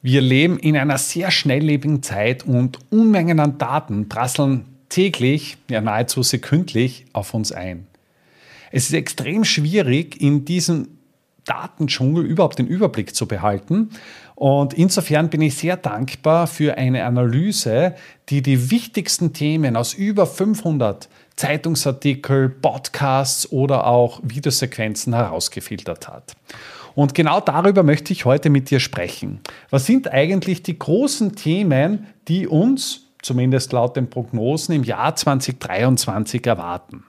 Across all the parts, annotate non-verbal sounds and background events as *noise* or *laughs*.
Wir leben in einer sehr schnelllebigen Zeit und Unmengen an Daten prasseln täglich, ja nahezu sekündlich auf uns ein. Es ist extrem schwierig, in diesem Datendschungel überhaupt den Überblick zu behalten. Und insofern bin ich sehr dankbar für eine Analyse, die die wichtigsten Themen aus über 500 Zeitungsartikel, Podcasts oder auch Videosequenzen herausgefiltert hat. Und genau darüber möchte ich heute mit dir sprechen. Was sind eigentlich die großen Themen, die uns zumindest laut den Prognosen im Jahr 2023 erwarten.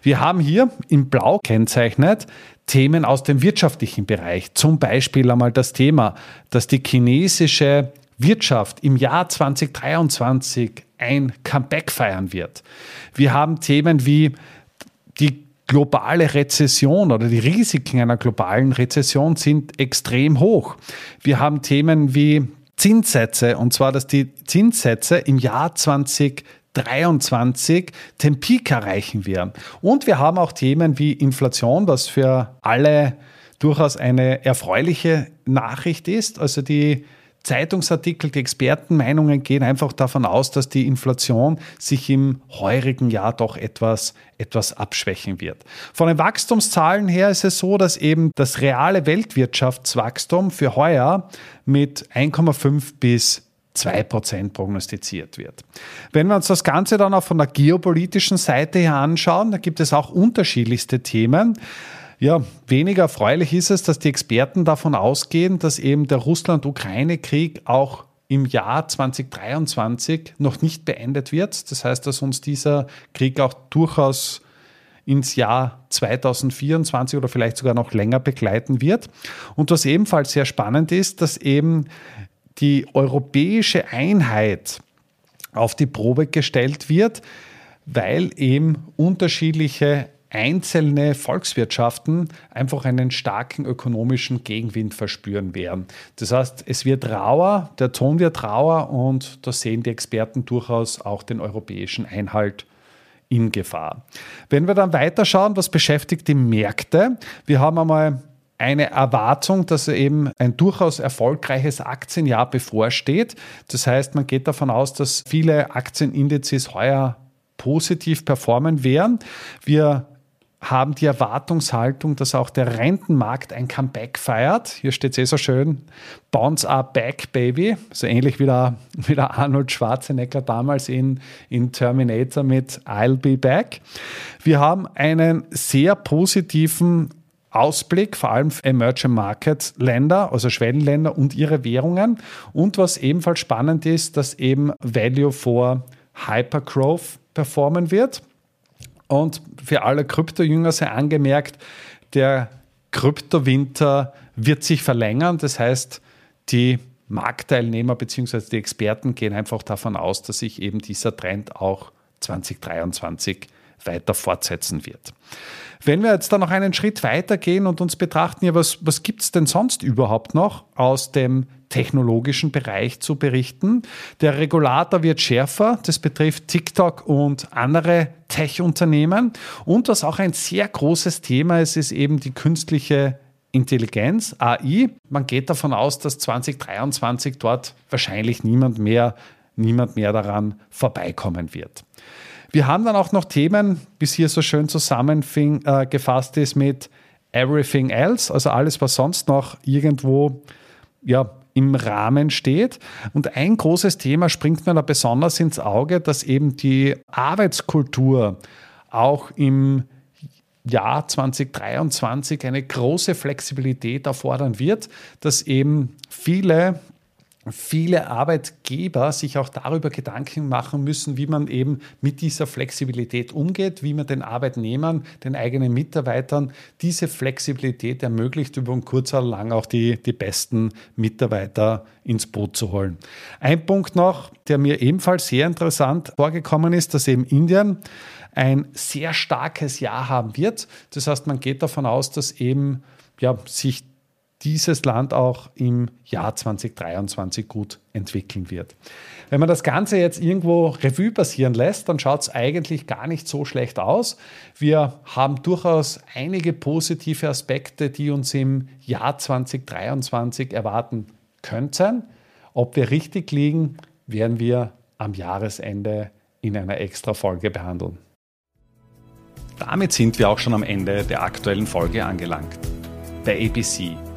Wir haben hier in Blau kennzeichnet Themen aus dem wirtschaftlichen Bereich. Zum Beispiel einmal das Thema, dass die chinesische Wirtschaft im Jahr 2023 ein Comeback feiern wird. Wir haben Themen wie die globale Rezession oder die Risiken einer globalen Rezession sind extrem hoch. Wir haben Themen wie Zinssätze, und zwar, dass die Zinssätze im Jahr 2023 den Peak erreichen werden. Und wir haben auch Themen wie Inflation, was für alle durchaus eine erfreuliche Nachricht ist. Also die Zeitungsartikel, die Expertenmeinungen gehen einfach davon aus, dass die Inflation sich im heurigen Jahr doch etwas, etwas abschwächen wird. Von den Wachstumszahlen her ist es so, dass eben das reale Weltwirtschaftswachstum für heuer mit 1,5 bis 2% prognostiziert wird. Wenn wir uns das Ganze dann auch von der geopolitischen Seite her anschauen, da gibt es auch unterschiedlichste Themen. Ja, weniger erfreulich ist es, dass die Experten davon ausgehen, dass eben der Russland-Ukraine-Krieg auch im Jahr 2023 noch nicht beendet wird. Das heißt, dass uns dieser Krieg auch durchaus ins Jahr 2024 oder vielleicht sogar noch länger begleiten wird. Und was ebenfalls sehr spannend ist, dass eben die europäische Einheit auf die Probe gestellt wird, weil eben unterschiedliche einzelne Volkswirtschaften einfach einen starken ökonomischen Gegenwind verspüren werden. Das heißt, es wird rauer, der Ton wird rauer und da sehen die Experten durchaus auch den europäischen Einhalt in Gefahr. Wenn wir dann weiterschauen, was beschäftigt die Märkte? Wir haben einmal eine Erwartung, dass eben ein durchaus erfolgreiches Aktienjahr bevorsteht. Das heißt, man geht davon aus, dass viele Aktienindizes heuer positiv performen werden. Wir haben die Erwartungshaltung, dass auch der Rentenmarkt ein Comeback feiert. Hier steht es eh so schön, Bonds are back, baby. So ähnlich wie der, *laughs* wie der Arnold Schwarzenegger damals in, in Terminator mit I'll be back. Wir haben einen sehr positiven Ausblick, vor allem für Emerging Market Länder, also Schwellenländer und ihre Währungen. Und was ebenfalls spannend ist, dass eben Value for Hypergrowth performen wird. Und für alle Krypto-Jünger sei angemerkt, der Kryptowinter wird sich verlängern. Das heißt, die Marktteilnehmer bzw. die Experten gehen einfach davon aus, dass sich eben dieser Trend auch 2023 weiter fortsetzen wird. Wenn wir jetzt dann noch einen Schritt weiter gehen und uns betrachten, ja, was, was gibt es denn sonst überhaupt noch aus dem technologischen Bereich zu berichten? Der Regulator wird schärfer, das betrifft TikTok und andere Tech-Unternehmen. Und was auch ein sehr großes Thema ist, ist eben die künstliche Intelligenz, AI. Man geht davon aus, dass 2023 dort wahrscheinlich niemand mehr, niemand mehr daran vorbeikommen wird. Wir haben dann auch noch Themen, es hier so schön zusammengefasst äh, ist, mit Everything Else, also alles, was sonst noch irgendwo ja, im Rahmen steht. Und ein großes Thema springt mir da besonders ins Auge, dass eben die Arbeitskultur auch im Jahr 2023 eine große Flexibilität erfordern wird, dass eben viele viele Arbeitgeber sich auch darüber Gedanken machen müssen, wie man eben mit dieser Flexibilität umgeht, wie man den Arbeitnehmern, den eigenen Mitarbeitern diese Flexibilität ermöglicht, über kurz oder lang auch die, die besten Mitarbeiter ins Boot zu holen. Ein Punkt noch, der mir ebenfalls sehr interessant vorgekommen ist, dass eben Indien ein sehr starkes Jahr haben wird. Das heißt, man geht davon aus, dass eben ja, sich dieses Land auch im Jahr 2023 gut entwickeln wird. Wenn man das Ganze jetzt irgendwo Revue passieren lässt, dann schaut es eigentlich gar nicht so schlecht aus. Wir haben durchaus einige positive Aspekte, die uns im Jahr 2023 erwarten könnten. Ob wir richtig liegen, werden wir am Jahresende in einer extra Folge behandeln. Damit sind wir auch schon am Ende der aktuellen Folge angelangt. Bei ABC